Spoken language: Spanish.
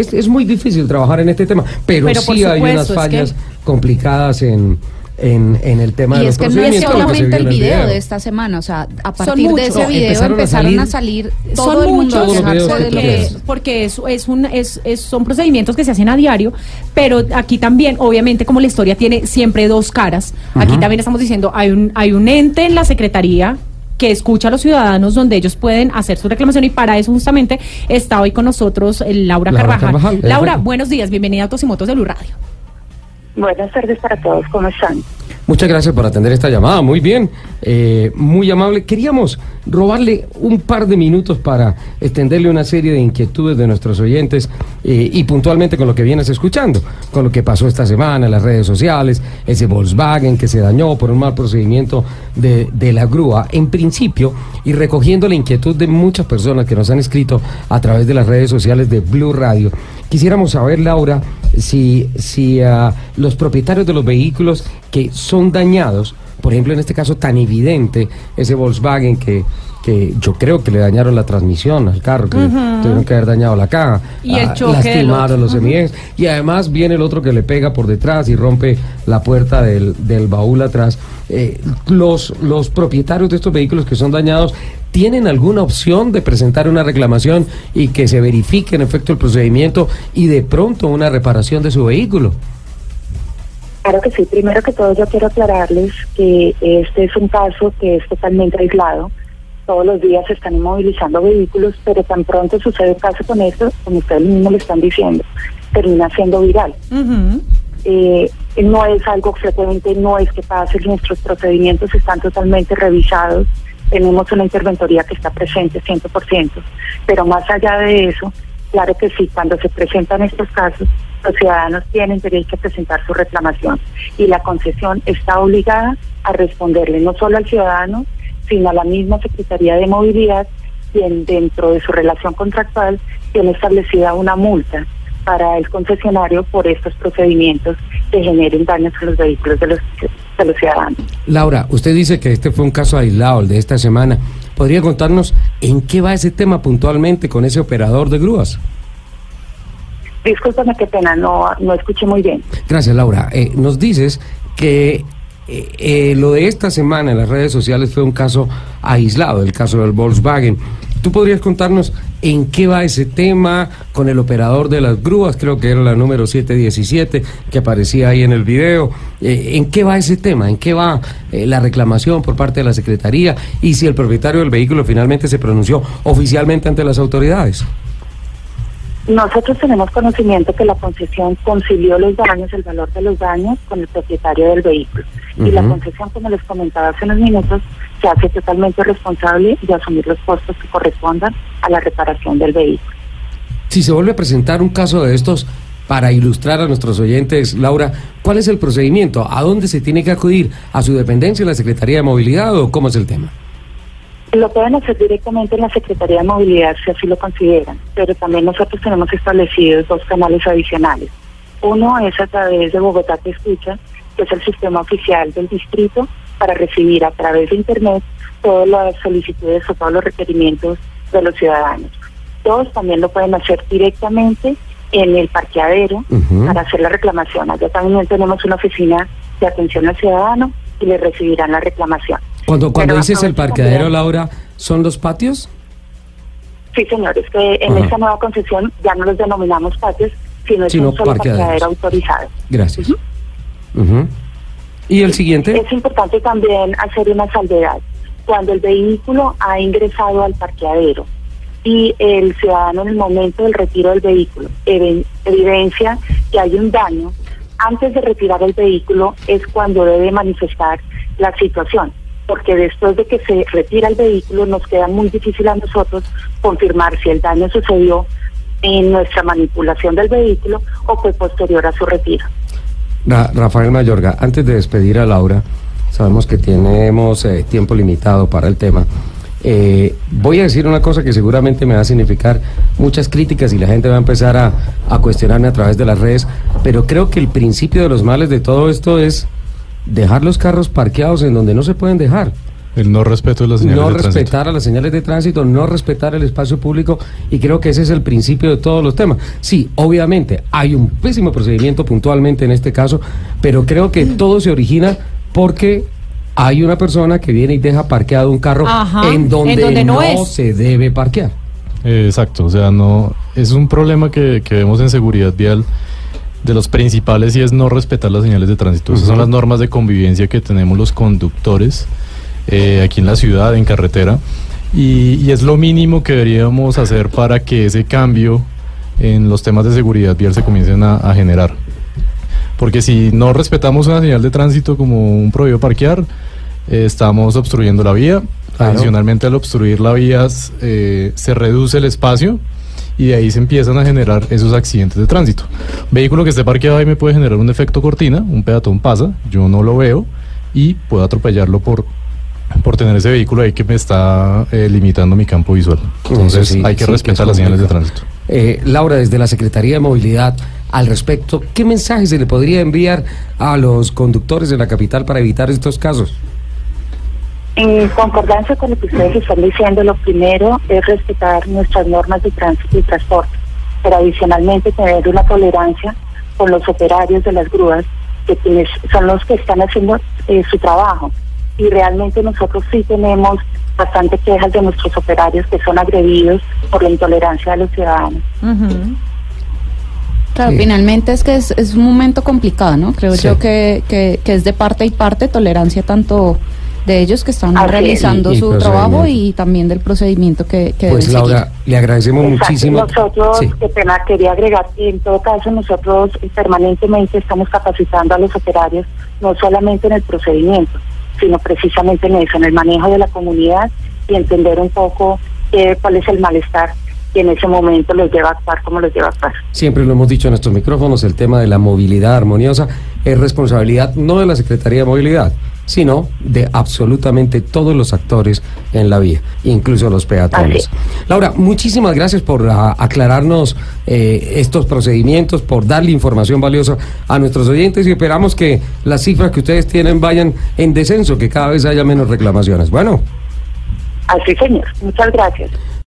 es, es muy difícil trabajar en este tema, pero, Pero sí hay unas supuesto, es que- fallas complicadas en, en, en el tema Y de los es que no es solamente el vio en video de esta semana, o sea, a partir de muchos. ese video empezaron a empezaron, a salir- salir, todo son el mundo a muchos Todos los videos quejarse que de porque, quieras. que porque es, es un, es, es- son procedimientos que se hacen a diario, pero aquí también, obviamente, como la historia tiene siempre dos caras, aquí también estamos diciendo, hay un, hay un ente en la Secretaría que escucha a los ciudadanos donde ellos pueden hacer su reclamación y para eso justamente está hoy con nosotros eh, Laura, Laura Carvajal. Carvajal, Laura, buenos días, bienvenida a Autos y Motos de Blue Radio. Buenas tardes para todos, ¿cómo están? Muchas gracias por atender esta llamada, muy bien, eh, muy amable. Queríamos robarle un par de minutos para extenderle una serie de inquietudes de nuestros oyentes eh, y puntualmente con lo que vienes escuchando, con lo que pasó esta semana en las redes sociales, ese Volkswagen que se dañó por un mal procedimiento de, de la grúa. En principio, y recogiendo la inquietud de muchas personas que nos han escrito a través de las redes sociales de Blue Radio, quisiéramos saber, Laura, si, si ah, los propietarios de los vehículos que son dañados, por ejemplo, en este caso tan evidente, ese Volkswagen que, que yo creo que le dañaron la transmisión al carro, que le tuvieron que haber dañado la caja, Y el ah, choque lastimaron otro. los semiejes, y además viene el otro que le pega por detrás y rompe la puerta del, del baúl atrás. Eh, los, los propietarios de estos vehículos que son dañados tienen alguna opción de presentar una reclamación y que se verifique en efecto el procedimiento y de pronto una reparación de su vehículo. Claro que sí, primero que todo yo quiero aclararles que este es un caso que es totalmente aislado. Todos los días se están inmovilizando vehículos, pero tan pronto sucede caso con esto, como ustedes mismos lo están diciendo, termina siendo viral. Ujú. Eh, no es algo frecuente, no es que pase, nuestros procedimientos están totalmente revisados, tenemos una interventoría que está presente 100%, pero más allá de eso, claro que sí, cuando se presentan estos casos, los ciudadanos tienen derecho a presentar su reclamación y la concesión está obligada a responderle no solo al ciudadano, sino a la misma Secretaría de Movilidad, quien dentro de su relación contractual tiene establecida una multa para el concesionario por estos procedimientos que generen daños a los vehículos de los, de los ciudadanos. Laura, usted dice que este fue un caso aislado, el de esta semana. ¿Podría contarnos en qué va ese tema puntualmente con ese operador de grúas? Discúlpame, qué pena, no, no escuché muy bien. Gracias, Laura. Eh, nos dices que eh, eh, lo de esta semana en las redes sociales fue un caso aislado, el caso del Volkswagen. ¿Tú podrías contarnos en qué va ese tema con el operador de las grúas? Creo que era la número 717 que aparecía ahí en el video. Eh, ¿En qué va ese tema? ¿En qué va eh, la reclamación por parte de la Secretaría? Y si el propietario del vehículo finalmente se pronunció oficialmente ante las autoridades. Nosotros tenemos conocimiento que la concesión concilió los daños, el valor de los daños con el propietario del vehículo. Y la concesión, como les comentaba hace unos minutos, se hace totalmente responsable de asumir los costos que correspondan a la reparación del vehículo. Si se vuelve a presentar un caso de estos, para ilustrar a nuestros oyentes, Laura, ¿cuál es el procedimiento? ¿A dónde se tiene que acudir? ¿A su dependencia en la Secretaría de Movilidad o cómo es el tema? Lo pueden hacer directamente en la Secretaría de Movilidad si así lo consideran, pero también nosotros tenemos establecidos dos canales adicionales. Uno es a través de Bogotá Te Escucha, que es el sistema oficial del distrito para recibir a través de Internet todas las solicitudes o todos los requerimientos de los ciudadanos. Todos también lo pueden hacer directamente en el parqueadero para hacer la reclamación. Allá también tenemos una oficina de atención al ciudadano y le recibirán la reclamación. Cuando, cuando Pero dices el parqueadero, también- Laura, ¿son los patios? Sí, señores, que en Ajá. esta nueva concesión ya no los denominamos patios, sino es Sino un solo parqueaderos. parqueadero autorizado. Gracias. ¿Y el siguiente? Es importante también hacer una salvedad. Cuando el vehículo ha ingresado al parqueadero y el ciudadano en el momento del retiro del vehículo evi- evidencia que hay un daño, antes de retirar el vehículo es cuando debe manifestar la situación, porque después de que se retira el vehículo nos queda muy difícil a nosotros confirmar si el daño sucedió en nuestra manipulación del vehículo o fue posterior a su retiro. Ra- Rafael Mayorga, antes de despedir a Laura, sabemos que tenemos eh, tiempo limitado para el tema. Eh, voy a decir una cosa que seguramente me va a significar muchas críticas y la gente va a empezar a cuestionarme a través de las redes, pero creo que el principio de los males de todo esto es dejar los carros parqueados en donde no se pueden dejar. El no respeto de las señales no de tránsito. respetar a las señales de tránsito, no respetar el espacio público y creo que ese es el principio de todos los temas. Sí, obviamente hay un pésimo procedimiento puntualmente en este caso, pero creo que todo se origina porque hay una persona que viene y deja parqueado un carro Ajá, en donde, en donde no no, es. se debe parquear. Eh, exacto, o sea, no es un problema que, que vemos en seguridad vial de los principales y es no respetar las señales de tránsito. Esas son las normas de convivencia que tenemos los conductores eh, aquí en la ciudad, en carretera, y, y es lo mínimo que deberíamos hacer para que ese cambio en los temas de seguridad vial se comiencen a, a generar. Porque si no respetamos una señal de tránsito como un prohibido parquear, eh, estamos obstruyendo la vía. Adicionalmente, al obstruir la vía, eh, se reduce el espacio y de ahí se empiezan a generar esos accidentes de tránsito. Vehículo que esté parqueado ahí me puede generar un efecto cortina, un peatón pasa, yo no lo veo y puedo atropellarlo por, por tener ese vehículo ahí que me está eh, limitando mi campo visual. Entonces sí, hay que sí respetar es las señales de tránsito. Eh, Laura, desde la Secretaría de Movilidad, al respecto, ¿qué mensaje se le podría enviar a los conductores de la capital para evitar estos casos? En concordancia con lo que ustedes están diciendo, lo primero es respetar nuestras normas de tránsito y transporte, pero adicionalmente tener una tolerancia con los operarios de las grúas, que quienes son los que están haciendo eh, su trabajo. Y realmente nosotros sí tenemos bastante quejas de nuestros operarios que son agredidos por la intolerancia de los ciudadanos. Ujú. Claro, Sí. finalmente es que es, es un momento complicado, ¿no? Creo Sí. yo que, que, que es de parte y parte tolerancia tanto de ellos que están Así realizando Y- y su trabajo y también del procedimiento que, que Pues deben Laura, seguir. le agradecemos Exacto. muchísimo. Nosotros, Sí. qué pena, quería agregar que en todo caso nosotros eh, permanentemente estamos capacitando a los operarios, no solamente en el procedimiento, sino precisamente en eso, en el manejo de la comunidad y entender un poco eh, cuál es el malestar que en ese momento los lleva a actuar como los lleva a actuar. Siempre lo hemos dicho en estos micrófonos, el tema de la movilidad armoniosa es responsabilidad no de la Secretaría de Movilidad, sino de absolutamente todos los actores en la vía, incluso los peatones. Laura, muchísimas gracias por ah, aclararnos eh, estos procedimientos, por darle información valiosa a nuestros oyentes y esperamos que las cifras que ustedes tienen vayan en descenso, que cada vez haya menos reclamaciones. Bueno. Así, señor. Muchas gracias.